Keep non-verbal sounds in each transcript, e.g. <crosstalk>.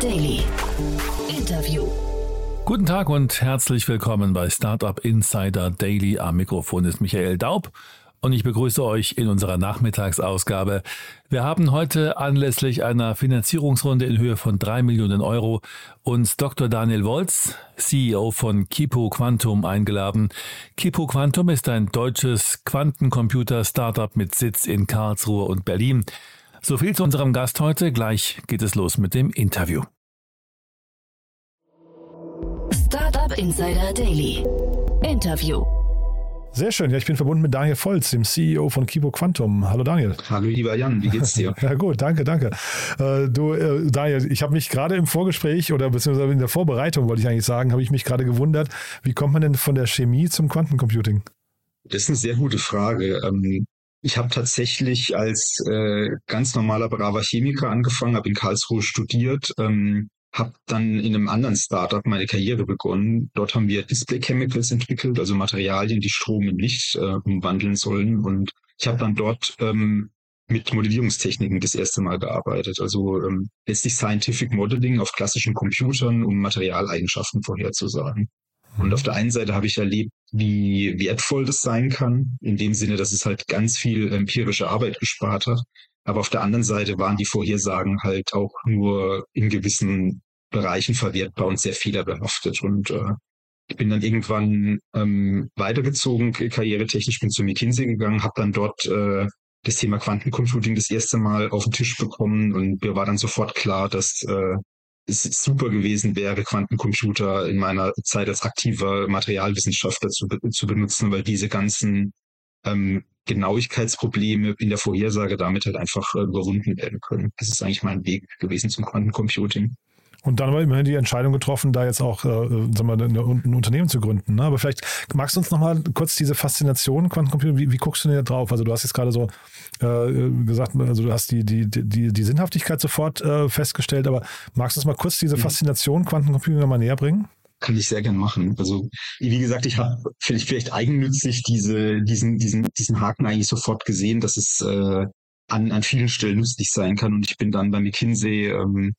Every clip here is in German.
Daily. Interview. Guten Tag und herzlich willkommen bei Startup Insider Daily. Am Mikrofon ist Michael Daub und ich begrüße euch in unserer Nachmittagsausgabe. Wir haben heute anlässlich einer Finanzierungsrunde in Höhe von drei Millionen Euro uns Dr. Daniel Wolz, CEO von Kipo Quantum, eingeladen. Kipo Quantum ist ein deutsches Quantencomputer-Startup mit Sitz in Karlsruhe und Berlin. So viel zu unserem Gast heute. Gleich geht es los mit dem Interview. Startup Insider Daily. Interview. Sehr schön. Ja, ich bin verbunden mit Daniel Volz, dem CEO von Kibo Quantum. Hallo Daniel. Hallo lieber Jan, wie geht's dir? <laughs> ja gut, danke, danke. Äh, du, äh, Daniel, ich habe mich gerade im Vorgespräch oder beziehungsweise in der Vorbereitung, wollte ich eigentlich sagen, habe ich mich gerade gewundert, wie kommt man denn von der Chemie zum Quantencomputing? Das ist eine sehr gute Frage. Ähm, ich habe tatsächlich als äh, ganz normaler braver Chemiker angefangen, habe in Karlsruhe studiert, ähm, habe dann in einem anderen Startup meine Karriere begonnen. Dort haben wir Display Chemicals entwickelt, also Materialien, die Strom in Licht äh, umwandeln sollen. Und ich habe dann dort ähm, mit Modellierungstechniken das erste Mal gearbeitet. Also ähm, letztlich Scientific Modeling auf klassischen Computern, um Materialeigenschaften vorherzusagen. Und auf der einen Seite habe ich erlebt, wie wertvoll das sein kann, in dem Sinne, dass es halt ganz viel empirische Arbeit gespart hat. Aber auf der anderen Seite waren die Vorhersagen halt auch nur in gewissen Bereichen verwertbar und sehr fehlerbehaftet. Und äh, ich bin dann irgendwann ähm, weitergezogen, karrieretechnisch, bin zu McKinsey gegangen, habe dann dort äh, das Thema Quantencomputing das erste Mal auf den Tisch bekommen und mir war dann sofort klar, dass äh, super gewesen wäre, Quantencomputer in meiner Zeit als aktiver Materialwissenschaftler zu, zu benutzen, weil diese ganzen ähm, Genauigkeitsprobleme in der Vorhersage damit halt einfach äh, überwunden werden können. Das ist eigentlich mein Weg gewesen zum Quantencomputing. Und dann war immerhin die Entscheidung getroffen, da jetzt auch äh, sagen wir, ein Unternehmen zu gründen. Ne? Aber vielleicht magst du uns noch mal kurz diese Faszination Quantencomputer, wie, wie guckst du denn da drauf? Also du hast jetzt gerade so äh, gesagt, also du hast die, die, die, die Sinnhaftigkeit sofort äh, festgestellt, aber magst du uns mal kurz diese mhm. Faszination Quantencomputing nochmal näher bringen? Kann ich sehr gern machen. Also wie gesagt, ich habe vielleicht, vielleicht eigennützig diese, diesen, diesen, diesen Haken eigentlich sofort gesehen, dass es äh, an, an vielen Stellen lustig sein kann. Und ich bin dann bei McKinsey ähm,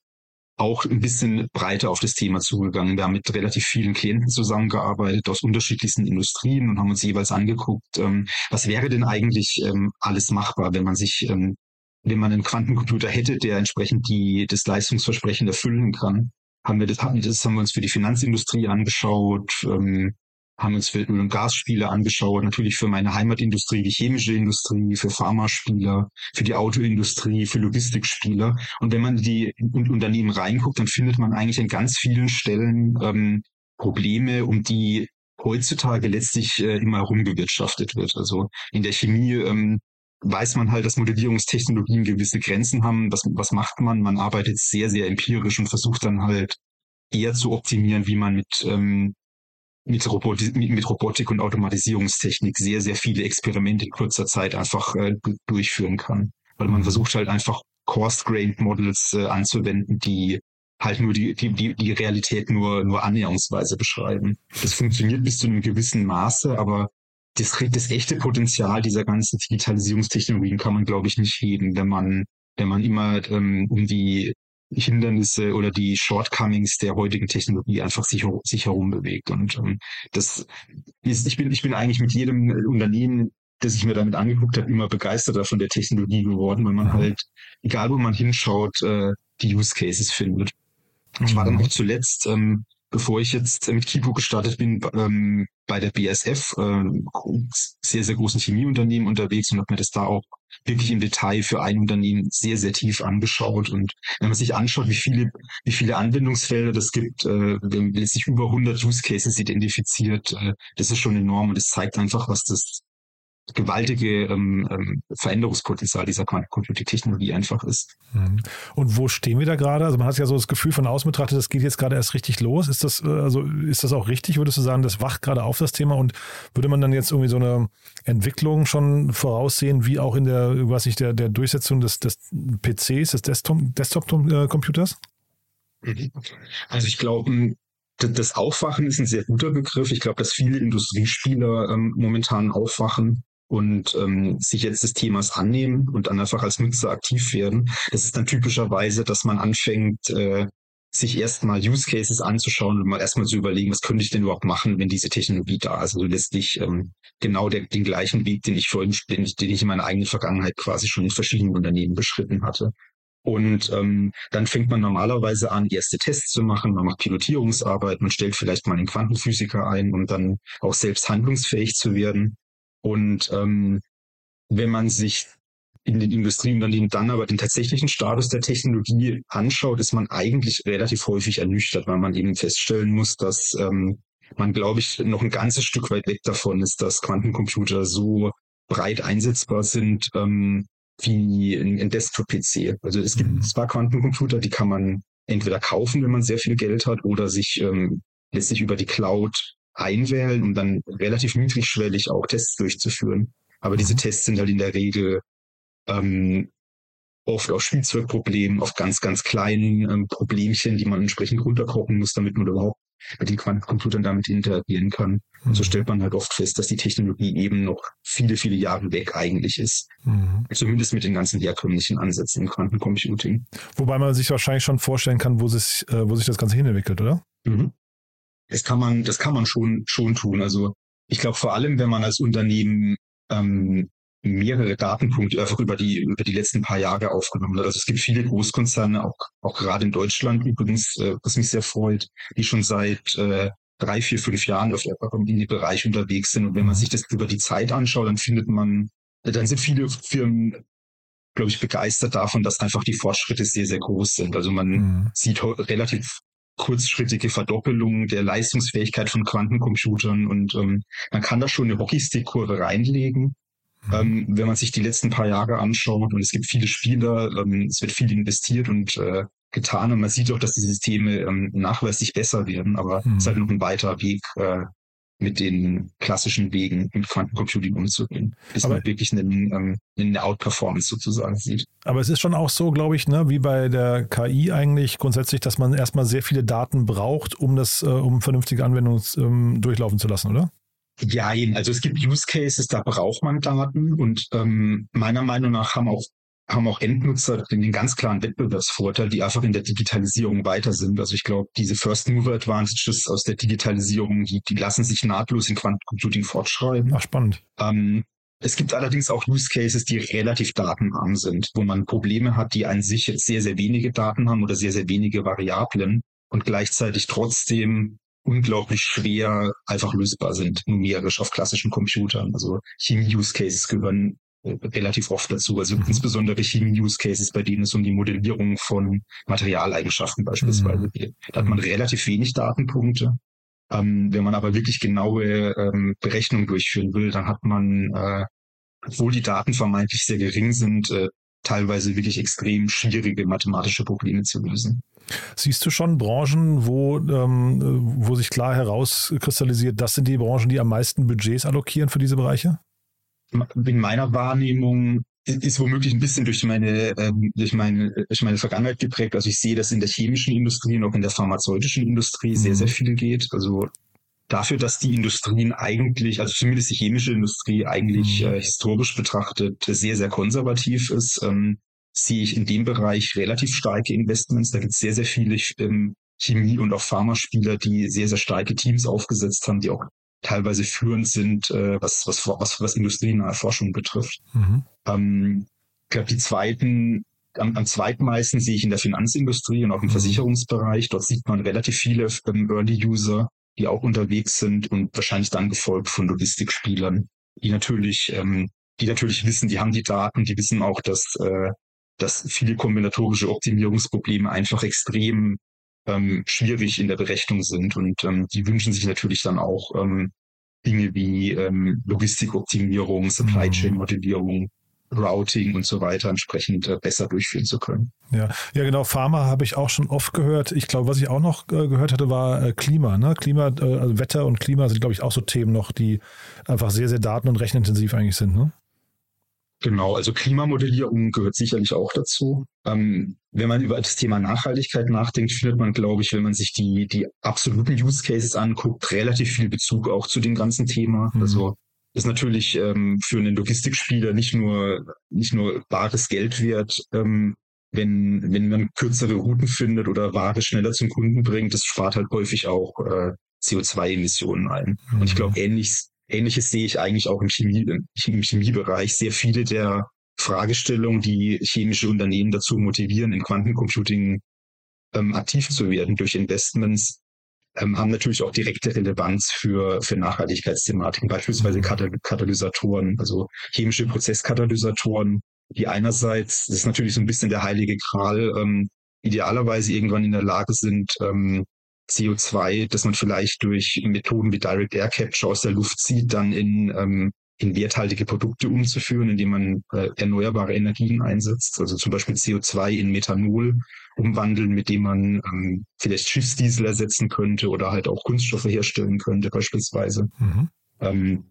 auch ein bisschen breiter auf das Thema zugegangen. Wir haben mit relativ vielen Klienten zusammengearbeitet aus unterschiedlichsten Industrien und haben uns jeweils angeguckt, ähm, was wäre denn eigentlich ähm, alles machbar, wenn man sich, ähm, wenn man einen Quantencomputer hätte, der entsprechend die, das Leistungsversprechen erfüllen kann. Haben wir das, haben, das haben wir uns für die Finanzindustrie angeschaut, ähm, haben uns Öl- und Gasspiele angeschaut, natürlich für meine Heimatindustrie, die chemische Industrie, für Pharmaspieler, für die Autoindustrie, für Logistikspieler. Und wenn man die Unternehmen reinguckt, dann findet man eigentlich an ganz vielen Stellen ähm, Probleme, um die heutzutage letztlich äh, immer herumgewirtschaftet wird. Also in der Chemie ähm, weiß man halt, dass Modellierungstechnologien gewisse Grenzen haben. Was, was macht man? Man arbeitet sehr, sehr empirisch und versucht dann halt eher zu optimieren, wie man mit ähm, mit, Roboti mit Robotik und Automatisierungstechnik sehr, sehr viele Experimente in kurzer Zeit einfach äh, durchführen kann. Weil man versucht halt einfach Coarse-Grained Models äh, anzuwenden, die halt nur die, die, die, Realität nur, nur annäherungsweise beschreiben. Das funktioniert bis zu einem gewissen Maße, aber das, das echte Potenzial dieser ganzen Digitalisierungstechnologien kann man, glaube ich, nicht heben, wenn man, wenn man immer ähm, um die Hindernisse oder die Shortcomings der heutigen Technologie einfach sich, sich herum bewegt. Und ähm, das ist, ich bin, ich bin eigentlich mit jedem Unternehmen, das ich mir damit angeguckt habe, immer begeisterter von der Technologie geworden, weil man halt, egal wo man hinschaut, äh, die Use Cases findet. Ich war dann auch zuletzt, ähm, bevor ich jetzt mit Kipo gestartet bin, ähm, bei der BSF, äh, sehr, sehr großen Chemieunternehmen unterwegs und habe mir das da auch wirklich im Detail für ein Unternehmen sehr, sehr tief angeschaut. Und wenn man sich anschaut, wie viele, wie viele Anwendungsfelder das gibt, äh, sich über 100 Use Cases identifiziert, äh, das ist schon enorm und das zeigt einfach, was das gewaltige ähm, ähm, Veränderungspotenzial dieser Quantencomputing-Technologie einfach ist. Mhm. Und wo stehen wir da gerade? Also man hat ja so das Gefühl von außen betrachtet, das geht jetzt gerade erst richtig los. Ist das, äh, also ist das auch richtig? Würdest du sagen, das wacht gerade auf das Thema und würde man dann jetzt irgendwie so eine Entwicklung schon voraussehen, wie auch in der, weiß nicht, der, der Durchsetzung des, des PCs, des Desktop-Computers? Mhm. Also ich glaube, das Aufwachen ist ein sehr guter Begriff. Ich glaube, dass viele Industriespieler ähm, momentan aufwachen und ähm, sich jetzt des Themas annehmen und dann einfach als Nutzer aktiv werden. Das ist dann typischerweise, dass man anfängt, äh, sich erstmal Use Cases anzuschauen und mal erstmal zu überlegen, was könnte ich denn überhaupt machen, wenn diese Technologie da ist. Also letztlich ähm, genau der, den gleichen Weg, den ich vorhin, den ich, den ich in meiner eigenen Vergangenheit quasi schon in verschiedenen Unternehmen beschritten hatte. Und ähm, dann fängt man normalerweise an, erste Tests zu machen, man macht Pilotierungsarbeit, man stellt vielleicht mal einen Quantenphysiker ein, um dann auch selbst handlungsfähig zu werden. Und ähm, wenn man sich in den Industrieunternehmen dann aber den tatsächlichen Status der Technologie anschaut, ist man eigentlich relativ häufig ernüchtert, weil man eben feststellen muss, dass ähm, man, glaube ich, noch ein ganzes Stück weit weg davon ist, dass Quantencomputer so breit einsetzbar sind ähm, wie ein, ein Desktop-PC. Also es gibt mhm. zwar Quantencomputer, die kann man entweder kaufen, wenn man sehr viel Geld hat, oder sich ähm, letztlich über die Cloud einwählen, um dann relativ niedrigschwellig auch Tests durchzuführen. Aber diese mhm. Tests sind halt in der Regel ähm, oft auf Spielzeugproblemen, auf ganz, ganz kleinen ähm, Problemchen, die man entsprechend runterkochen muss, damit man überhaupt mit den Quantencomputern damit interagieren kann. Und so mhm. stellt man halt oft fest, dass die Technologie eben noch viele, viele Jahre weg eigentlich ist. Mhm. Zumindest mit den ganzen herkömmlichen Ansätzen im Quantencomputing. Wobei man sich wahrscheinlich schon vorstellen kann, wo sich, äh, wo sich das Ganze hinentwickelt, oder? Mhm. Das kann man, das kann man schon, schon tun. Also ich glaube vor allem, wenn man als Unternehmen ähm, mehrere Datenpunkte einfach über die, über die letzten paar Jahre aufgenommen hat. Also es gibt viele Großkonzerne, auch, auch gerade in Deutschland übrigens, äh, was mich sehr freut, die schon seit äh, drei, vier, fünf Jahren auf in dem Bereich unterwegs sind. Und wenn man sich das über die Zeit anschaut, dann findet man, dann sind viele Firmen, glaube ich, begeistert davon, dass einfach die Fortschritte sehr, sehr groß sind. Also man mhm. sieht relativ kurzschrittige Verdoppelung der Leistungsfähigkeit von Quantencomputern und ähm, man kann da schon eine Hockeystick-Kurve reinlegen. Mhm. Ähm, wenn man sich die letzten paar Jahre anschaut und es gibt viele Spieler, ähm, es wird viel investiert und äh, getan und man sieht auch, dass die Systeme ähm, nachweislich besser werden, aber mhm. es ist halt noch ein weiter Weg, äh, mit den klassischen Wegen im Quantencomputing umzugehen, bis aber, man wirklich eine, ähm, eine Outperformance sozusagen sieht. Aber es ist schon auch so, glaube ich, ne, wie bei der KI eigentlich grundsätzlich, dass man erstmal sehr viele Daten braucht, um das, äh, um vernünftige Anwendungen ähm, durchlaufen zu lassen, oder? Ja, also es gibt Use Cases, da braucht man Daten und ähm, meiner Meinung nach haben auch haben auch Endnutzer den ganz klaren Wettbewerbsvorteil, die einfach in der Digitalisierung weiter sind. Also ich glaube, diese First Mover Advantages aus der Digitalisierung, die, die lassen sich nahtlos in Quantencomputing fortschreiben. Ach, spannend. Ähm, es gibt allerdings auch Use Cases, die relativ datenarm sind, wo man Probleme hat, die an sich jetzt sehr, sehr wenige Daten haben oder sehr, sehr wenige Variablen und gleichzeitig trotzdem unglaublich schwer einfach lösbar sind, numerisch auf klassischen Computern. Also Chemie-Use-Cases gehören äh, relativ oft dazu. Also mhm. insbesondere Chemie-Use-Cases, bei denen es um die Modellierung von Materialeigenschaften beispielsweise mhm. geht. Da hat man relativ wenig Datenpunkte. Ähm, wenn man aber wirklich genaue ähm, Berechnungen durchführen will, dann hat man, äh, obwohl die Daten vermeintlich sehr gering sind, äh, teilweise wirklich extrem schwierige mathematische Probleme zu lösen. Siehst du schon Branchen, wo, ähm, wo sich klar herauskristallisiert, das sind die Branchen, die am meisten Budgets allokieren für diese Bereiche? In meiner Wahrnehmung ist womöglich ein bisschen durch meine, ähm, durch meine, durch meine Vergangenheit geprägt. Also ich sehe, dass in der chemischen Industrie und auch in der pharmazeutischen Industrie sehr, sehr mhm. viel geht. Also dafür, dass die Industrien eigentlich, also zumindest die chemische Industrie eigentlich mhm. äh, historisch betrachtet sehr, sehr konservativ ist, ähm, sehe ich in dem Bereich relativ starke Investments. Da gibt es sehr, sehr viele ähm, Chemie- und auch Pharmaspieler, die sehr, sehr starke Teams aufgesetzt haben, die auch teilweise führend sind, äh, was, was, was, was industrienahe Forschung betrifft. Mhm. Ähm, ich glaube, die zweiten, am, am zweitmeisten sehe ich in der Finanzindustrie und auch im mhm. Versicherungsbereich. Dort sieht man relativ viele ähm, Early-User, die auch unterwegs sind und wahrscheinlich dann gefolgt von Logistikspielern, die natürlich, ähm, die natürlich wissen, die haben die Daten, die wissen auch, dass äh, dass viele kombinatorische Optimierungsprobleme einfach extrem ähm, schwierig in der Berechnung sind. Und ähm, die wünschen sich natürlich dann auch ähm, Dinge wie ähm, Logistikoptimierung, Supply mhm. Chain Modellierung, Routing und so weiter entsprechend äh, besser durchführen zu können. Ja, ja genau. Pharma habe ich auch schon oft gehört. Ich glaube, was ich auch noch äh, gehört hatte, war äh, Klima. Ne? Klima, äh, also Wetter und Klima sind, glaube ich, auch so Themen noch, die einfach sehr, sehr daten- und rechenintensiv eigentlich sind. Ne? Genau, also Klimamodellierung gehört sicherlich auch dazu. Ähm, wenn man über das Thema Nachhaltigkeit nachdenkt, findet man, glaube ich, wenn man sich die, die absoluten Use Cases anguckt, relativ viel Bezug auch zu dem ganzen Thema. Mhm. Also ist natürlich ähm, für einen Logistikspieler nicht nur nicht nur bares Geld wert, ähm, wenn, wenn man kürzere Routen findet oder Ware schneller zum Kunden bringt, das spart halt häufig auch äh, CO2-Emissionen ein. Mhm. Und ich glaube, ähnliches, ähnliches sehe ich eigentlich auch im, Chemie, im Chemiebereich. Sehr viele der Fragestellungen, die chemische Unternehmen dazu motivieren, in Quantencomputing ähm, aktiv zu werden durch Investments, ähm, haben natürlich auch direkte Relevanz für, für Nachhaltigkeitsthematiken, beispielsweise mhm. Katalysatoren, also chemische Prozesskatalysatoren, die einerseits, das ist natürlich so ein bisschen der heilige Kral, ähm, idealerweise irgendwann in der Lage sind, ähm, CO2, das man vielleicht durch Methoden wie Direct Air Capture aus der Luft zieht, dann in, ähm, in werthaltige Produkte umzuführen, indem man äh, erneuerbare Energien einsetzt, also zum Beispiel CO2 in Methanol umwandeln, mit dem man ähm, vielleicht Schiffsdiesel ersetzen könnte oder halt auch Kunststoffe herstellen könnte beispielsweise. Mhm. Ähm,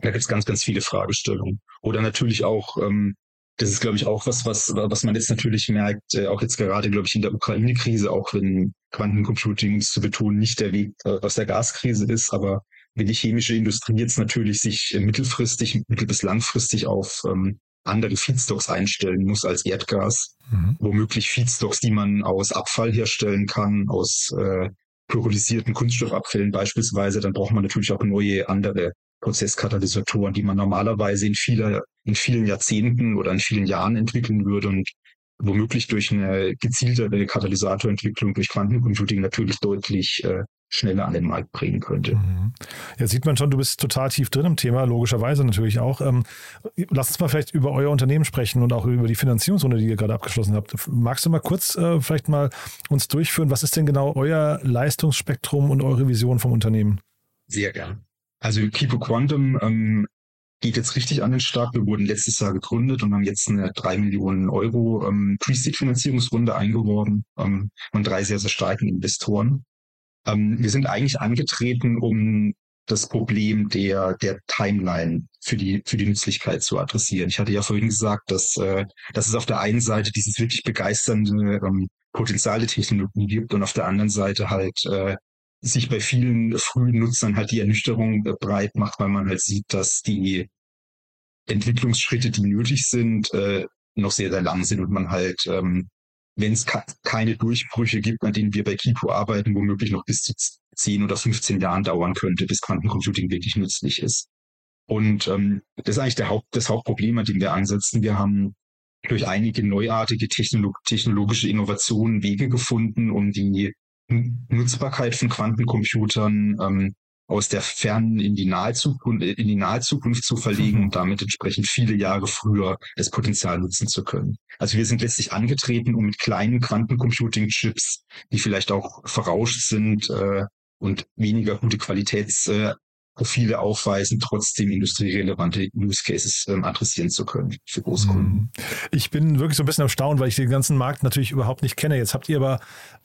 da gibt es ganz, ganz viele Fragestellungen. Oder natürlich auch ähm, das ist, glaube ich, auch was, was, was man jetzt natürlich merkt, äh, auch jetzt gerade, glaube ich, in der Ukraine-Krise, auch wenn Quantencomputing, zu betonen, nicht der Weg äh, aus der Gaskrise ist, aber wenn die chemische Industrie jetzt natürlich sich mittelfristig, mittel- bis langfristig auf ähm, andere Feedstocks einstellen muss als Erdgas, mhm. womöglich Feedstocks, die man aus Abfall herstellen kann, aus äh, pyrolytisierten Kunststoffabfällen beispielsweise, dann braucht man natürlich auch neue andere Prozesskatalysatoren, die man normalerweise in, vieler, in vielen Jahrzehnten oder in vielen Jahren entwickeln würde und womöglich durch eine gezieltere Katalysatorentwicklung durch Quantencomputing natürlich deutlich äh, schneller an den Markt bringen könnte. Mhm. Ja, sieht man schon, du bist total tief drin im Thema, logischerweise natürlich auch. Ähm, lass uns mal vielleicht über euer Unternehmen sprechen und auch über die Finanzierungsrunde, die ihr gerade abgeschlossen habt. Magst du mal kurz äh, vielleicht mal uns durchführen, was ist denn genau euer Leistungsspektrum und eure Vision vom Unternehmen? Sehr gern. Also Kipo Quantum ähm, geht jetzt richtig an den Start. Wir wurden letztes Jahr gegründet und haben jetzt eine drei Millionen Euro ähm, Pre-Seed-Finanzierungsrunde eingeworben ähm, von drei sehr, sehr starken Investoren. Ähm, wir sind eigentlich angetreten, um das Problem der, der Timeline für die, für die Nützlichkeit zu adressieren. Ich hatte ja vorhin gesagt, dass, äh, dass es auf der einen Seite dieses wirklich begeisternde ähm, Potenzial der Technologie gibt und auf der anderen Seite halt äh, sich bei vielen frühen Nutzern halt die Ernüchterung breit macht, weil man halt sieht, dass die Entwicklungsschritte, die nötig sind, äh, noch sehr, sehr lang sind und man halt, ähm, wenn es keine Durchbrüche gibt, an denen wir bei Kipo arbeiten, womöglich noch bis zu 10 oder 15 Jahren dauern könnte, bis Quantencomputing wirklich nützlich ist. Und ähm, das ist eigentlich der Haupt, das Hauptproblem, an dem wir ansetzen. Wir haben durch einige neuartige Technolog technologische Innovationen Wege gefunden, um die Nutzbarkeit von Quantencomputern ähm, aus der fernen in die nahe Zukunft, in die nahe Zukunft zu verlegen mhm. und damit entsprechend viele Jahre früher das Potenzial nutzen zu können. Also wir sind letztlich angetreten, um mit kleinen Quantencomputing-Chips, die vielleicht auch verrauscht sind äh, und weniger gute Qualitäts äh, Profile aufweisen, trotzdem industrierelevante Use Cases ähm, adressieren zu können für Großkunden. Mhm. Ich bin wirklich so ein bisschen erstaunt, weil ich den ganzen Markt natürlich überhaupt nicht kenne. Jetzt habt ihr aber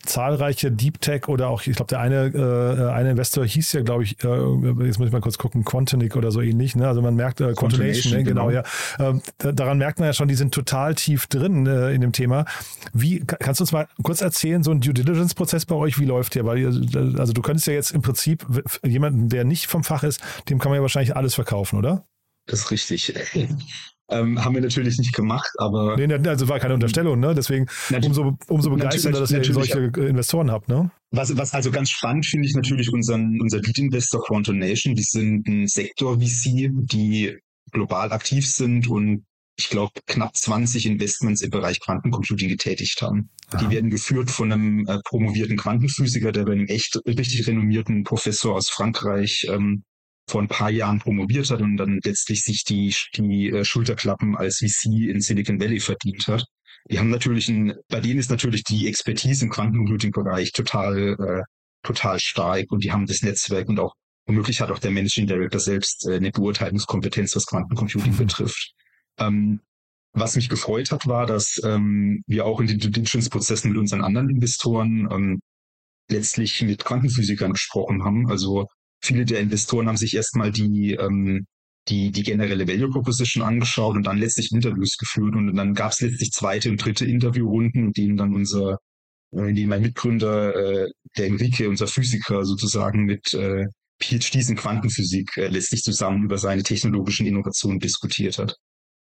zahlreiche Deep Tech oder auch, ich glaube, der eine, äh, eine Investor hieß ja, glaube ich, äh, jetzt muss ich mal kurz gucken, Quantinic oder so ähnlich. Ne? Also man merkt, äh, Quantination, ne? genau, genau, ja. Ähm, daran merkt man ja schon, die sind total tief drin äh, in dem Thema. Wie, kannst du uns mal kurz erzählen, so ein Due Diligence-Prozess bei euch, wie läuft der? Weil, äh, also du könntest ja jetzt im Prinzip jemanden, der nicht vom Fach ist, dem kann man ja wahrscheinlich alles verkaufen, oder? Das ist richtig. <laughs> Ähm, haben wir natürlich nicht gemacht, aber. Nee, also war keine Unterstellung, ne? Deswegen umso, umso begeisternder, dass ihr solche Investoren habt, ne? Was, was also ganz spannend finde ich natürlich unseren, unser Lead-Investor Quantum Nation. Die sind ein Sektor-VC, die global aktiv sind und ich glaube, knapp 20 Investments im Bereich Quantencomputing getätigt haben. Aha. Die werden geführt von einem äh, promovierten Quantenphysiker, der bei einem echt richtig renommierten Professor aus Frankreich ähm, vor ein paar Jahren promoviert hat und dann letztlich sich die, die äh, Schulterklappen als VC in Silicon Valley verdient hat. Die haben natürlich ein, bei denen ist natürlich die Expertise im Quantencomputing-Bereich total, äh, total stark und die haben das Netzwerk und auch womöglich hat auch der Managing Director selbst äh, eine Beurteilungskompetenz, was Quantencomputing mhm. betrifft. Ähm, was mich gefreut hat, war, dass ähm, wir auch in den Diligence-Prozessen mit unseren anderen Investoren ähm, letztlich mit Quantenphysikern gesprochen haben. Also viele der Investoren haben sich erstmal die, ähm, die, die generelle Value Proposition angeschaut und dann letztlich Interviews geführt. Und dann gab es letztlich zweite und dritte Interviewrunden, in denen dann unser, äh, in denen mein Mitgründer, äh, der Enrique, unser Physiker sozusagen mit äh, PhDs in Quantenphysik äh, letztlich zusammen über seine technologischen Innovationen diskutiert hat.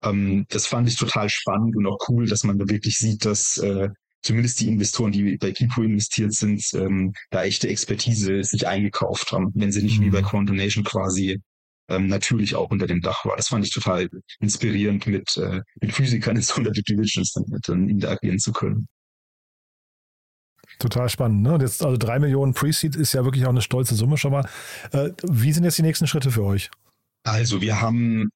Ähm, das fand ich total spannend und auch cool, dass man da wirklich sieht, dass äh, zumindest die Investoren, die bei Kipo investiert sind, ähm, da echte Expertise sich eingekauft haben, wenn sie nicht mhm. wie bei Quantum Nation quasi ähm, natürlich auch unter dem Dach war. Das fand ich total inspirierend, mit, äh, mit Physikern in so einer Due Diligence dann, dann interagieren zu können. Total spannend. Ne? Jetzt, also drei Millionen Pre-Seed ist ja wirklich auch eine stolze Summe schon mal. Äh, wie sind jetzt die nächsten Schritte für euch? Also wir haben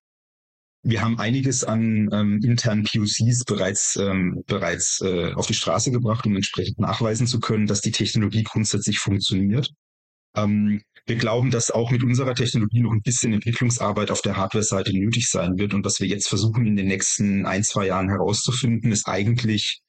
wir haben einiges an ähm, internen POCs bereits, ähm, bereits äh, auf die Straße gebracht, um entsprechend nachweisen zu können, dass die Technologie grundsätzlich funktioniert. Ähm, wir glauben, dass auch mit unserer Technologie noch ein bisschen Entwicklungsarbeit auf der Hardware-Seite nötig sein wird. Und was wir jetzt versuchen in den nächsten ein, zwei Jahren herauszufinden, ist eigentlich,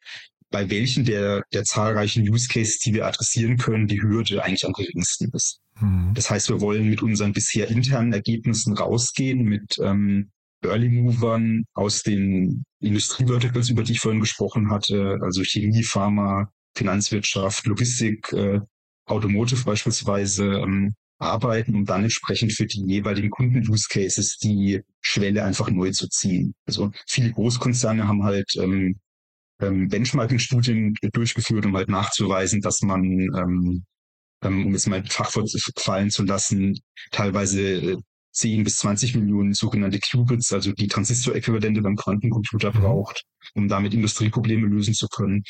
bei welchen der, der zahlreichen Use Cases, die wir adressieren können, die Hürde eigentlich am geringsten ist. Mhm. Das heißt, wir wollen mit unseren bisher internen Ergebnissen rausgehen, mit ähm, Early Movern aus den Industrieverticals, über die ich vorhin gesprochen hatte, also Chemie, Pharma, Finanzwirtschaft, Logistik, äh, Automotive beispielsweise, ähm, arbeiten, um dann entsprechend für die jeweiligen Kunden-Use-Cases die Schwelle einfach neu zu ziehen. Also viele Großkonzerne haben halt ähm, ähm, Benchmarking-Studien durchgeführt, um halt nachzuweisen, dass man, ähm, ähm, um es mal Fachwort fallen zu lassen, teilweise äh, 10 bis 20 Millionen sogenannte Qubits, also die Transistoräquivalente beim Quantencomputer mhm. braucht, um damit Industrieprobleme lösen zu können.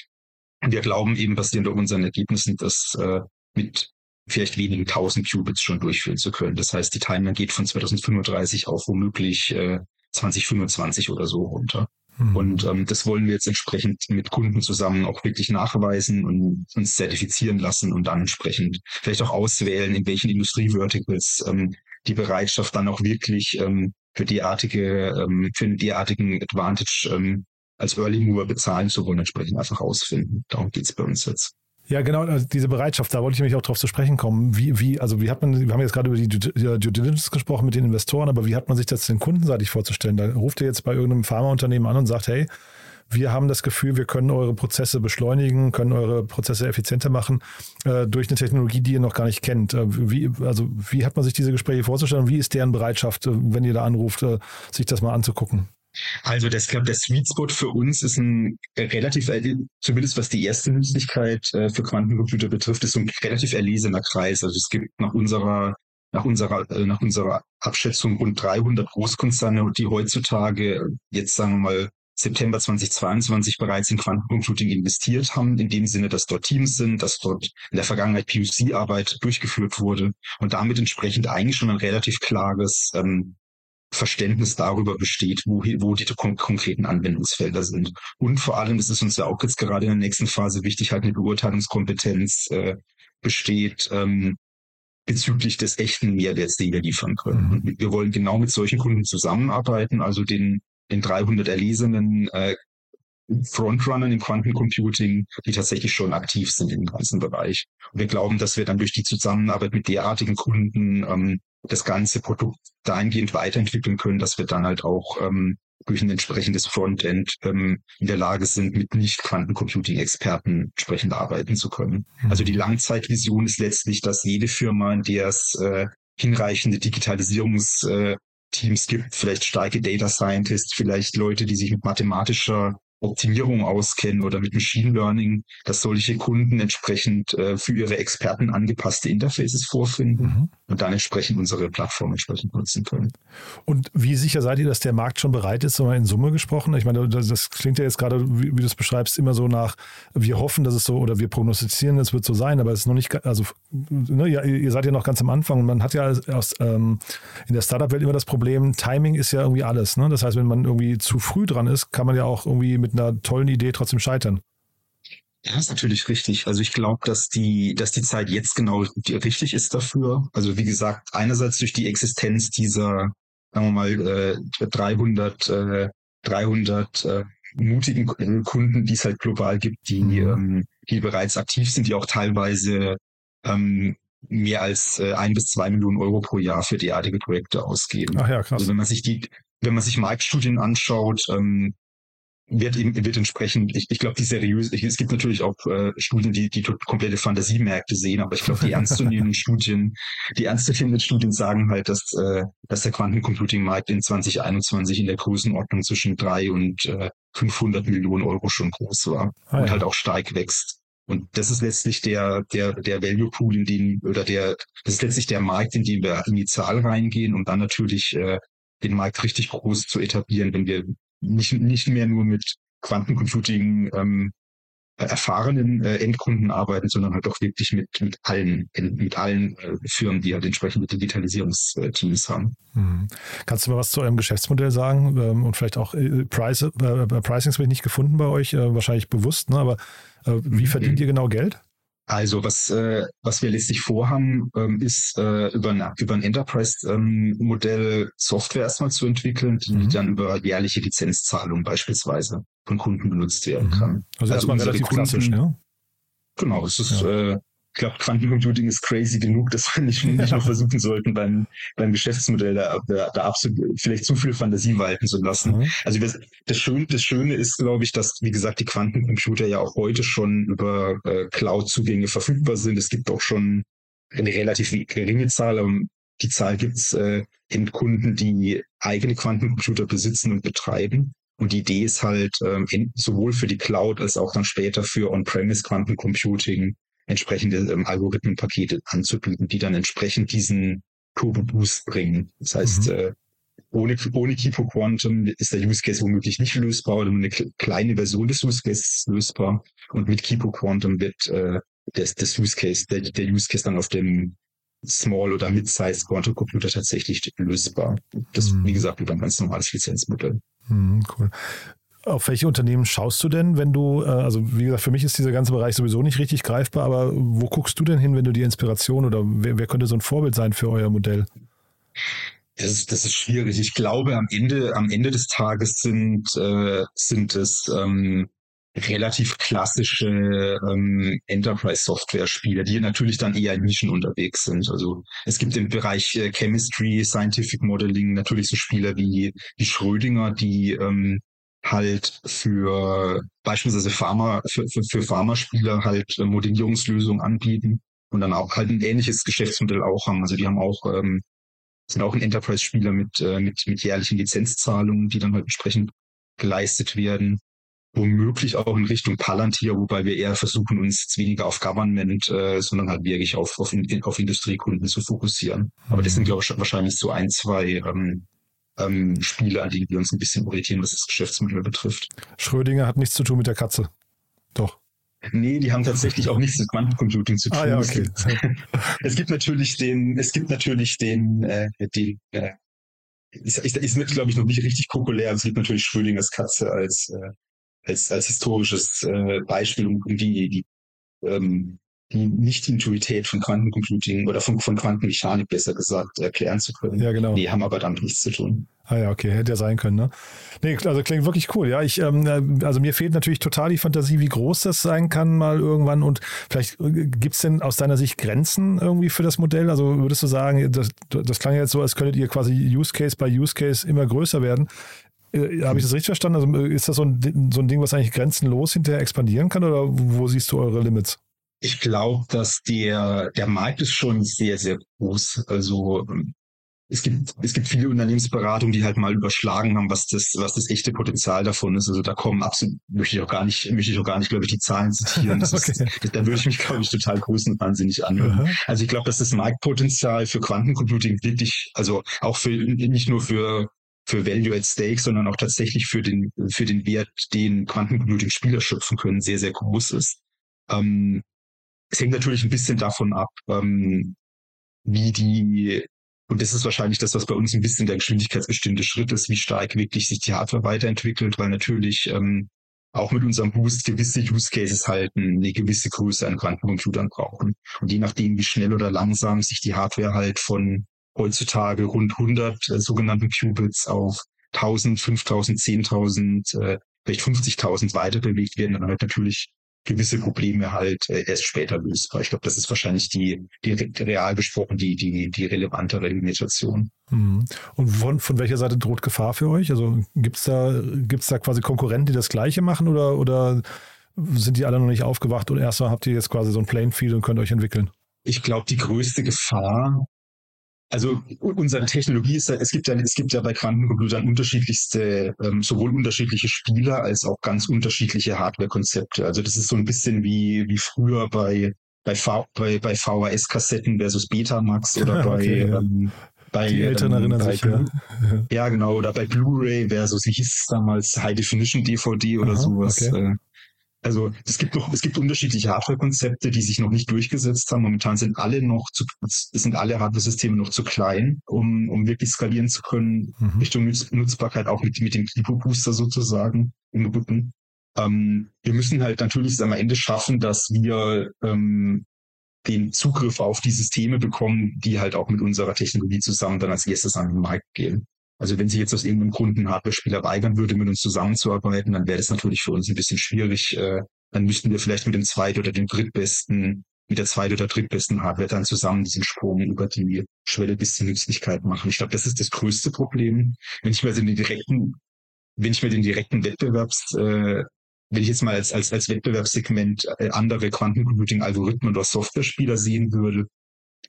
Wir glauben eben basierend auf unseren Ergebnissen, das äh, mit vielleicht wenigen tausend Qubits schon durchführen zu können. Das heißt, die Timeline geht von 2035 auf womöglich äh, 2025 oder so runter. Mhm. Und ähm, das wollen wir jetzt entsprechend mit Kunden zusammen auch wirklich nachweisen und uns zertifizieren lassen und dann entsprechend vielleicht auch auswählen, in welchen Industrieverticals ähm, die Bereitschaft dann auch wirklich ähm, für derartige, ähm, für einen derartigen Advantage ähm, als Early Mover bezahlen zu wollen, entsprechend einfach ausfinden. Darum geht's bei uns jetzt. Ja, genau, also diese Bereitschaft, da wollte ich nämlich auch drauf zu sprechen kommen. Wie, wie, also wie hat man, wir haben jetzt gerade über die Due Diligence gesprochen mit den Investoren, aber wie hat man sich das denn kundenseitig vorzustellen? Da ruft ihr jetzt bei irgendeinem Pharmaunternehmen an und sagt, hey, wir haben das Gefühl, wir können eure Prozesse beschleunigen, können eure Prozesse effizienter machen äh, durch eine Technologie, die ihr noch gar nicht kennt. Äh, wie, also wie hat man sich diese Gespräche vorzustellen? Wie ist deren Bereitschaft, äh, wenn ihr da anruft, äh, sich das mal anzugucken? Also das glaube der Sweet Spot für uns ist ein relativ, zumindest was die erste Nützlichkeit äh, für Quantencomputer betrifft, ist so ein relativ erlesener Kreis. Also es gibt nach unserer nach unserer, äh, nach unserer Abschätzung rund 300 Großkonzerne, die heutzutage jetzt sagen wir mal September 2022 bereits in Quantencomputing investiert haben, in dem Sinne, dass dort Teams sind, dass dort in der Vergangenheit PUC-Arbeit durchgeführt wurde und damit entsprechend eigentlich schon ein relativ klares ähm, Verständnis darüber besteht, wo, wo die kon konkreten Anwendungsfelder sind. Und vor allem, das ist uns ja auch jetzt gerade in der nächsten Phase wichtig, halt eine Beurteilungskompetenz äh, besteht ähm, bezüglich des echten Mehrwerts, den wir liefern können. Mhm. Und wir wollen genau mit solchen Kunden zusammenarbeiten, also den den 300 erlesenen äh, Frontrunnern im Quantencomputing, die tatsächlich schon aktiv sind im ganzen Bereich. Und wir glauben, dass wir dann durch die Zusammenarbeit mit derartigen Kunden ähm, das ganze Produkt dahingehend weiterentwickeln können, dass wir dann halt auch ähm, durch ein entsprechendes Frontend ähm, in der Lage sind, mit Nicht-Quantencomputing-Experten entsprechend arbeiten zu können. Mhm. Also die Langzeitvision ist letztlich, dass jede Firma, in der es äh, hinreichende Digitalisierungs- äh, Teams gibt, vielleicht starke Data Scientists, vielleicht Leute, die sich mit mathematischer Optimierung auskennen oder mit Machine Learning, dass solche Kunden entsprechend äh, für ihre Experten angepasste Interfaces vorfinden mhm. und dann entsprechend unsere Plattform entsprechend nutzen können. Und wie sicher seid ihr, dass der Markt schon bereit ist, so in Summe gesprochen? Ich meine, das, das klingt ja jetzt gerade, wie, wie du es beschreibst, immer so nach, wir hoffen, dass es so oder wir prognostizieren, es wird so sein, aber es ist noch nicht, also ne, ihr, ihr seid ja noch ganz am Anfang und man hat ja aus, ähm, in der Startup-Welt immer das Problem, Timing ist ja irgendwie alles. Ne? Das heißt, wenn man irgendwie zu früh dran ist, kann man ja auch irgendwie mit einer tollen Idee trotzdem scheitern. Ja, ist natürlich richtig. Also ich glaube, dass die, dass die Zeit jetzt genau richtig ist dafür. Also wie gesagt, einerseits durch die Existenz dieser, sagen wir mal, äh, 300, äh, 300 äh, mutigen Kunden, die es halt global gibt, die, mhm. ähm, die bereits aktiv sind, die auch teilweise ähm, mehr als äh, ein bis zwei Millionen Euro pro Jahr für derartige Projekte ausgeben. Ach ja, krass. Also wenn man sich die, wenn man sich Marktstudien anschaut, ähm, wird eben wird entsprechend, ich, ich glaube, die seriös, es gibt natürlich auch äh, Studien, die die komplette Fantasiemärkte sehen, aber ich glaube, die ernstzunehmenden <laughs> Studien, die ernstzunehmenden Studien sagen halt, dass, äh, dass der Quantencomputing-Markt in 2021 in der Größenordnung zwischen drei und äh, 500 Millionen Euro schon groß war ah, und ja. halt auch stark wächst. Und das ist letztlich der, der, der Value Pool, in den, oder der, das ist letztlich der Markt, in den wir in die Zahl reingehen, um dann natürlich äh, den Markt richtig groß zu etablieren, wenn wir nicht, nicht mehr nur mit Quantencomputing ähm, erfahrenen äh, Endkunden arbeiten, sondern halt auch wirklich mit, mit allen, mit allen äh, Firmen, die halt entsprechende Digitalisierungsteams haben. Hm. Kannst du mal was zu eurem Geschäftsmodell sagen? Ähm, und vielleicht auch äh, Price, äh, Pricings habe ich nicht gefunden bei euch, äh, wahrscheinlich bewusst, ne? aber äh, wie mhm. verdient ihr genau Geld? Also was, äh, was wir letztlich vorhaben, ähm, ist äh, über, ein, über ein Enterprise-Modell ähm, Software erstmal zu entwickeln, die mhm. dann über jährliche Lizenzzahlungen beispielsweise von Kunden benutzt werden mhm. kann. Also, also erstmal relativ klassisch, ja? Genau, es ist ja. äh, ich glaube, Quantencomputing ist crazy genug, dass wir nicht, nicht <laughs> nur versuchen sollten, beim, beim Geschäftsmodell da, da, da absolut vielleicht zu viel Fantasie walten zu lassen. Mhm. Also das Schöne, das Schöne ist, glaube ich, dass, wie gesagt, die Quantencomputer ja auch heute schon über äh, Cloud-Zugänge verfügbar sind. Es gibt auch schon eine relativ geringe Zahl, aber die Zahl gibt's äh, Endkunden, die eigene Quantencomputer besitzen und betreiben. Und die Idee ist halt, ähm, sowohl für die Cloud als auch dann später für On-Premise Quantencomputing entsprechende ähm, Algorithmenpakete anzubieten, die dann entsprechend diesen Turbo Boost bringen. Das heißt, mhm. äh, ohne, ohne Kipo Quantum ist der Use Case womöglich nicht lösbar oder nur eine kleine Version des Use Cases lösbar. Und mit Kipo Quantum wird äh, das, das Use Case, der, der Use Case dann auf dem Small- oder Mid-Size Quantum Computer tatsächlich lösbar. Das, mhm. wie gesagt, über ein ganz normales Lizenzmodell. Mhm, cool. Auf welche Unternehmen schaust du denn, wenn du, äh, also wie gesagt, für mich ist dieser ganze Bereich sowieso nicht richtig greifbar, aber wo guckst du denn hin, wenn du die Inspiration oder wer, wer könnte so ein Vorbild sein für euer Modell? Das ist, das ist schwierig. Ich glaube, am Ende, am Ende des Tages sind, äh, sind es ähm, relativ klassische ähm, Enterprise-Software-Spiele, die natürlich dann eher in Nischen unterwegs sind. Also es gibt im Bereich äh, Chemistry, Scientific Modeling natürlich so Spieler wie, wie Schrödinger, die ähm, halt für beispielsweise Pharma, für, für, für Pharmaspieler halt äh, Modellierungslösungen anbieten und dann auch halt ein ähnliches Geschäftsmodell auch haben. Also die haben auch, ähm, sind auch ein Enterprise-Spieler mit, äh, mit, mit jährlichen Lizenzzahlungen, die dann halt entsprechend geleistet werden. Womöglich auch in Richtung Palantir, wobei wir eher versuchen, uns jetzt weniger auf Government, äh, sondern halt wirklich auf, auf, auf Industriekunden zu fokussieren. Aber das sind, glaube ich, wahrscheinlich so ein, zwei ähm, ähm, Spiele, an denen wir uns ein bisschen orientieren, was das Geschäftsmodell betrifft. Schrödinger hat nichts zu tun mit der Katze. Doch. Nee, die haben tatsächlich auch nichts mit Quantencomputing zu tun. Ah, ja, okay. <laughs> es, gibt, natürlich den, es gibt natürlich den, äh, den äh, ist, ist, ist glaube ich, noch nicht richtig populär. Es gibt natürlich Schrödingers Katze als, äh, als, als historisches äh, Beispiel, um die, die ähm, die Nicht-Intuität von Quantencomputing oder von, von Quantenmechanik besser gesagt erklären zu können. Ja, genau. Die haben aber damit nichts zu tun. Ah ja, okay, hätte ja sein können, ne? Nee, also klingt wirklich cool, ja. Ich, ähm, also mir fehlt natürlich total die Fantasie, wie groß das sein kann mal irgendwann und vielleicht äh, gibt es denn aus deiner Sicht Grenzen irgendwie für das Modell? Also würdest du sagen, das, das klang jetzt so, als könntet ihr quasi Use Case bei Use Case immer größer werden. Äh, Habe ich das richtig verstanden? Also äh, ist das so ein, so ein Ding, was eigentlich grenzenlos hinterher expandieren kann oder wo siehst du eure Limits? Ich glaube, dass der, der Markt ist schon sehr, sehr groß. Also es gibt, es gibt viele Unternehmensberatungen, die halt mal überschlagen haben, was das, was das echte Potenzial davon ist. Also da kommen absolut, möchte ich auch gar nicht, möchte ich auch gar nicht, glaube ich, die Zahlen zitieren. <laughs> Okay. ist, da würde ich mich, glaube ich, total groß und wahnsinnig anhören. Uh -huh. Also ich glaube, dass das Marktpotenzial für Quantencomputing wirklich, also auch für, nicht nur für, für Value at Stake, sondern auch tatsächlich für den, für den Wert, den Quantencomputing Spieler schöpfen können, sehr, sehr groß ist. Ähm, es hängt natürlich ein bisschen davon ab, ähm, wie die, und das ist wahrscheinlich das, was bei uns ein bisschen der geschwindigkeitsbestimmte Schritt ist, wie stark wirklich sich die Hardware weiterentwickelt, weil natürlich ähm, auch mit unserem Boost gewisse Use Cases halten, eine gewisse Größe an Quantencomputern brauchen. Und je nachdem, wie schnell oder langsam sich die Hardware halt von heutzutage rund 100 äh, sogenannten Qubits auf 1000, 5000, 10.000, äh, vielleicht 50.000 weiter bewegt werden, dann halt natürlich gewisse Probleme halt äh, erst später lösbar. Ich glaube, das ist wahrscheinlich die, die real gesprochen die, die, die relevantere Limitation. Mhm. Und von, von welcher Seite droht Gefahr für euch? Also gibt es da, gibt's da quasi Konkurrenten, die das Gleiche machen oder, oder sind die alle noch nicht aufgewacht und erstmal habt ihr jetzt quasi so ein Plain Field und könnt euch entwickeln? Ich glaube, die größte Gefahr, also unsere Technologie ist, es gibt ja, es gibt ja bei Quantencomputern unterschiedlichste, ähm, sowohl unterschiedliche Spieler als auch ganz unterschiedliche Hardware-Konzepte. Also das ist so ein bisschen wie, wie früher bei, bei, v, bei, bei VHS-Kassetten versus Betamax <laughs> oder bei, okay, ja. ähm, bei, die Eltern ähm, erinnern sich, ja. <laughs> Ja, genau. Oder bei Blu-ray versus, wie hieß es damals, High Definition DVD oder Aha, sowas. Okay. Äh, also es gibt noch, es gibt unterschiedliche Hardware-Konzepte, die sich noch nicht durchgesetzt haben. Momentan sind alle noch zu, sind alle Hardware-Systeme noch zu klein, um, um wirklich skalieren zu können mhm. Richtung Nutz, Nutzbarkeit, auch mit, mit dem Clipo-Booster sozusagen im Rücken. Ähm, wir müssen halt natürlich am Ende schaffen, dass wir ähm, den Zugriff auf die Systeme bekommen, die halt auch mit unserer Technologie zusammen dann als erstes an den Markt gehen. Also wenn sich jetzt aus irgendeinem Grund ein Hardware-Spieler weigern würde, mit uns zusammenzuarbeiten, dann wäre das natürlich für uns ein bisschen schwierig. Äh, dann müssten wir vielleicht mit dem zweit- oder dem drittbesten, mit der zweit- oder drittbesten Hardware dann zusammen diesen Sprung über die Schwelle bis zur Nützlichkeit machen. Ich glaube, das ist das größte Problem. Wenn ich mir also den direkten, wenn ich mir den direkten Wettbewerbs, äh, wenn ich jetzt mal als, als, als Wettbewerbssegment äh, andere Quantencomputing-Algorithmen oder Software-Spieler sehen würde,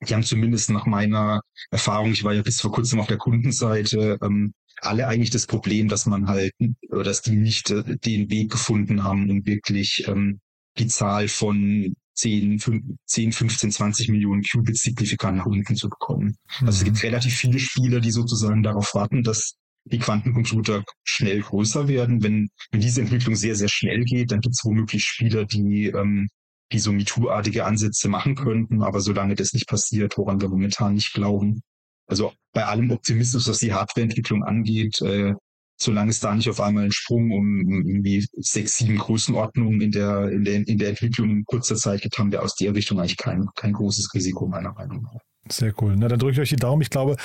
die haben zumindest nach meiner Erfahrung, ich war ja bis vor kurzem auf der Kundenseite, ähm, alle eigentlich das Problem, dass man halt, oder dass die nicht äh, den Weg gefunden haben, um wirklich ähm, die Zahl von 10, 10, 15, 20 Millionen Qubits signifikant nach unten zu bekommen. Mhm. Also es gibt mhm. relativ viele Spieler, die sozusagen darauf warten, dass die Quantencomputer schnell größer werden. Wenn, wenn diese Entwicklung sehr, sehr schnell geht, dann gibt es womöglich Spieler, die ähm, die so MeToo-artige Ansätze machen könnten. Aber solange das nicht passiert, woran wir momentan nicht glauben, also bei allem Optimismus, was die Hardwareentwicklung angeht, äh, solange es da nicht auf einmal einen Sprung um irgendwie sechs, sieben Größenordnungen in der, in der, in der Entwicklung in kurzer Zeit gibt, haben wir aus der Richtung eigentlich kein, kein großes Risiko, meiner Meinung nach. Sehr cool. Na, dann drücke ich euch die Daumen. Ich glaube,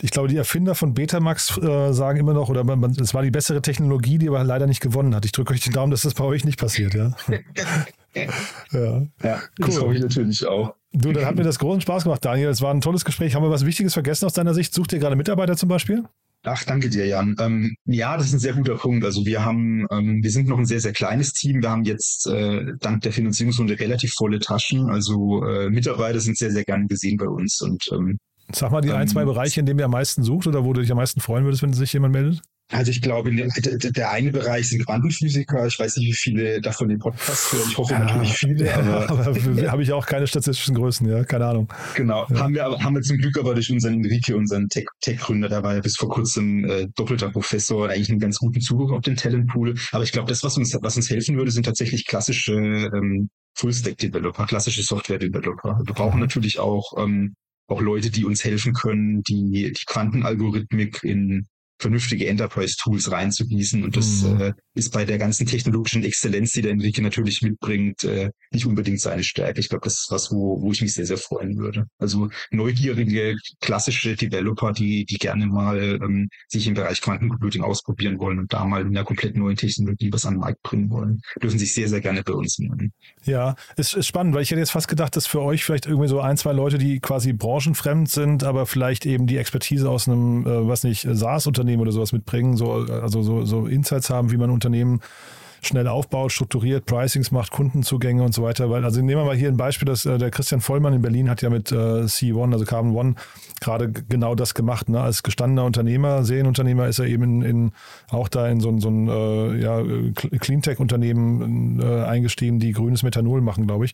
ich glaube, die Erfinder von Betamax äh, sagen immer noch, oder es war die bessere Technologie, die aber leider nicht gewonnen hat. Ich drücke euch die Daumen, dass das bei euch nicht passiert, ja. <laughs> ja, ja cool. das hoffe ich natürlich auch. Du, dann hat mir das großen Spaß gemacht, Daniel. Es war ein tolles Gespräch. Haben wir was Wichtiges vergessen aus deiner Sicht? Sucht ihr gerade Mitarbeiter zum Beispiel? Ach, danke dir, Jan. Ähm, ja, das ist ein sehr guter Punkt. Also wir haben, ähm, wir sind noch ein sehr, sehr kleines Team. Wir haben jetzt äh, dank der Finanzierungsrunde relativ volle Taschen. Also äh, Mitarbeiter sind sehr, sehr gern gesehen bei uns. Und ähm, Sag mal die ein, zwei ähm, Bereiche, in denen ihr am meisten sucht oder wo du dich am meisten freuen würdest, wenn sich jemand meldet? Also ich glaube, der, der eine Bereich sind Quantenphysiker. Ich weiß nicht, wie viele davon den Podcast hören. Ich hoffe ja, natürlich viele. Ja, aber, aber <laughs> habe ich auch keine statistischen Größen, ja, keine Ahnung. Genau, ja. haben wir aber haben wir zum Glück aber durch unseren Enrique, unseren Tech-Gründer, der war ja bis vor kurzem äh, doppelter Professor, eigentlich einen ganz guten Zugriff auf den Talentpool. Aber ich glaube, das, was uns was uns helfen würde, sind tatsächlich klassische ähm, Full-Stack-Developer, klassische Software-Developer. Wir brauchen mhm. natürlich auch ähm, auch Leute, die uns helfen können, die die Quantenalgorithmik in vernünftige Enterprise-Tools reinzugießen. Und das mhm. äh, ist bei der ganzen technologischen Exzellenz, die der Enrique natürlich mitbringt, äh, nicht unbedingt seine Stärke. Ich glaube, das ist was, wo, wo ich mich sehr, sehr freuen würde. Also neugierige, klassische Developer, die, die gerne mal ähm, sich im Bereich Quantencomputing ausprobieren wollen und da mal in einer komplett neuen Technologie was an den Markt bringen wollen, dürfen sich sehr, sehr gerne bei uns melden. Ja, es ist spannend, weil ich hätte jetzt fast gedacht, dass für euch vielleicht irgendwie so ein, zwei Leute, die quasi branchenfremd sind, aber vielleicht eben die Expertise aus einem, äh, was nicht, SaaS-Unternehmen oder sowas mitbringen, so, also so, so Insights haben, wie man Unternehmen schnell aufbaut, strukturiert, Pricings macht, Kundenzugänge und so weiter. Weil, also nehmen wir mal hier ein Beispiel, dass äh, der Christian Vollmann in Berlin hat ja mit äh, C1, also Carbon One, gerade genau das gemacht. Ne? Als gestandener Unternehmer, Serienunternehmer ist er eben in, in auch da in so, so ein äh, ja, Cleantech-Unternehmen äh, eingestiegen, die grünes Methanol machen, glaube ich.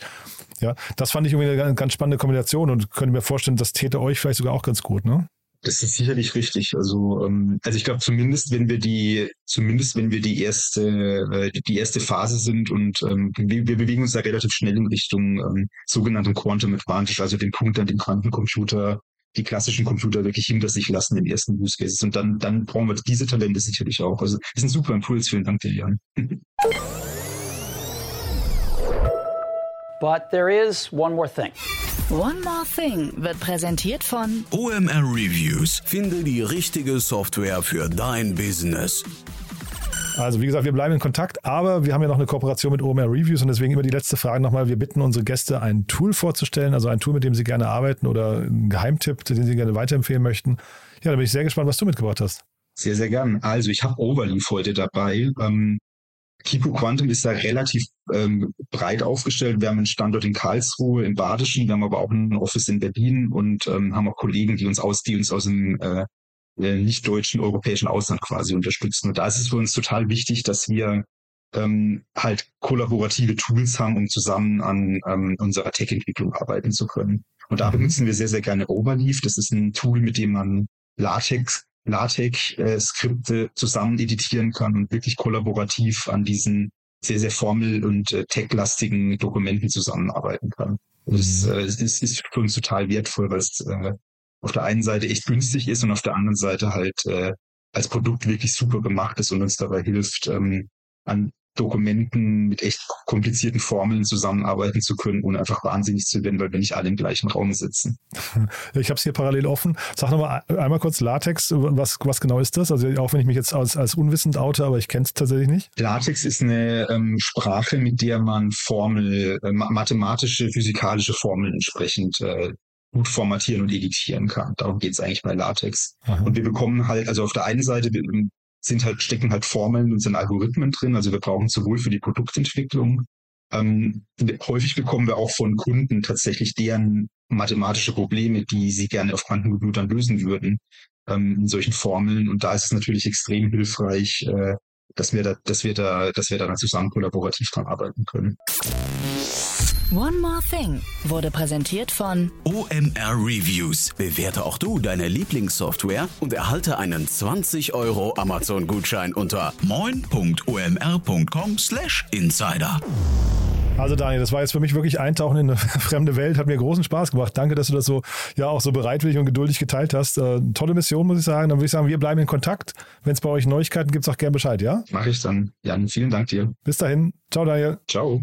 Ja, das fand ich irgendwie eine ganz spannende Kombination und könnte mir vorstellen, das täte euch vielleicht sogar auch ganz gut, ne? Das ist sicherlich richtig. Also, ähm, also ich glaube, zumindest wenn wir die, zumindest wenn wir die erste, äh, die erste Phase sind und ähm, wir, wir bewegen uns da relativ schnell in Richtung ähm, sogenannten Quantum Advantage, also den Punkt, an dem Quantencomputer die klassischen Computer wirklich hinter sich lassen in ersten Use Cases. Und dann, dann brauchen wir diese Talente sicherlich auch. Also, das ist ein super Impuls. Vielen Dank dir, Jan. But there is one more thing. One More Thing wird präsentiert von OMR Reviews. Finde die richtige Software für dein Business. Also wie gesagt, wir bleiben in Kontakt, aber wir haben ja noch eine Kooperation mit OMR Reviews und deswegen immer die letzte Frage nochmal. Wir bitten unsere Gäste, ein Tool vorzustellen, also ein Tool, mit dem sie gerne arbeiten oder einen Geheimtipp, den sie gerne weiterempfehlen möchten. Ja, da bin ich sehr gespannt, was du mitgebracht hast. Sehr, sehr gern. Also ich habe Overleaf heute dabei. Ähm, Kipu Quantum ist da relativ ähm, breit aufgestellt. Wir haben einen Standort in Karlsruhe im Badischen, wir haben aber auch ein Office in Berlin und ähm, haben auch Kollegen, die uns aus, die uns aus dem äh, äh, nicht-deutschen europäischen Ausland quasi unterstützen. Und da ist es für uns total wichtig, dass wir ähm, halt kollaborative Tools haben, um zusammen an ähm, unserer Tech-Entwicklung arbeiten zu können. Und da benutzen wir sehr, sehr gerne Overleaf. Das ist ein Tool, mit dem man LaTeX LaTeX-Skripte zusammen editieren kann und wirklich kollaborativ an diesen sehr, sehr formel- und äh, tech-lastigen Dokumenten zusammenarbeiten kann. Das mhm. äh, ist, ist für uns total wertvoll, weil es äh, auf der einen Seite echt günstig ist und auf der anderen Seite halt äh, als Produkt wirklich super gemacht ist und uns dabei hilft, ähm, an Dokumenten mit echt komplizierten Formeln zusammenarbeiten zu können, ohne einfach wahnsinnig zu werden, weil wir nicht alle im gleichen Raum sitzen. <laughs> Ich habe es hier parallel offen. Sag nochmal einmal kurz Latex, was, was genau ist das? Also auch wenn ich mich jetzt als, als unwissend oute, aber ich kenne es tatsächlich nicht. Latex ist eine ähm, Sprache, mit der man Formel, äh, mathematische, physikalische Formeln entsprechend äh, gut formatieren und editieren kann. Darum geht es eigentlich bei Latex. Aha. Und wir bekommen halt, also auf der einen Seite sind halt, stecken halt Formeln und sind Algorithmen drin. Also wir brauchen sowohl für die Produktentwicklung, ähm, häufig bekommen wir auch von Kunden tatsächlich deren mathematische Probleme, die sie gerne auf Quantencomputern lösen würden, ähm, in solchen Formeln. Und da ist es natürlich extrem hilfreich, äh, dass wir da, dass wir da, dass wir da zusammen kollaborativ dran arbeiten können. One More Thing wurde präsentiert von OMR Reviews. Bewerte auch du deine Lieblingssoftware und erhalte einen 20 Euro Amazon-Gutschein unter moin.omr.com/insider. Also Daniel, das war jetzt für mich wirklich Eintauchen in eine <laughs> fremde Welt, hat mir großen Spaß gemacht. Danke, dass du das so ja auch so bereitwillig und geduldig geteilt hast. Äh, tolle Mission, muss ich sagen. Dann würde ich sagen, wir bleiben in Kontakt. Wenn es bei euch Neuigkeiten gibt, sag gerne Bescheid, ja? Mache ich dann. Jan, vielen Dank dir. Bis dahin. Ciao, Daniel. Ciao.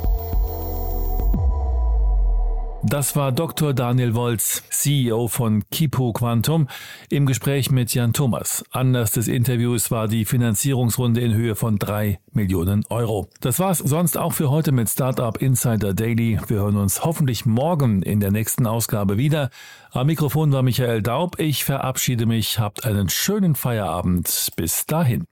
Das war Dr. Daniel Wolz, CEO von Kipo Quantum, im Gespräch mit Jan Thomas. Anlass des Interviews war die Finanzierungsrunde in Höhe von drei Millionen Euro. Das war's sonst auch für heute mit Startup Insider Daily. Wir hören uns hoffentlich morgen in der nächsten Ausgabe wieder. Am Mikrofon war Michael Daub. Ich verabschiede mich. Habt einen schönen Feierabend. Bis dahin.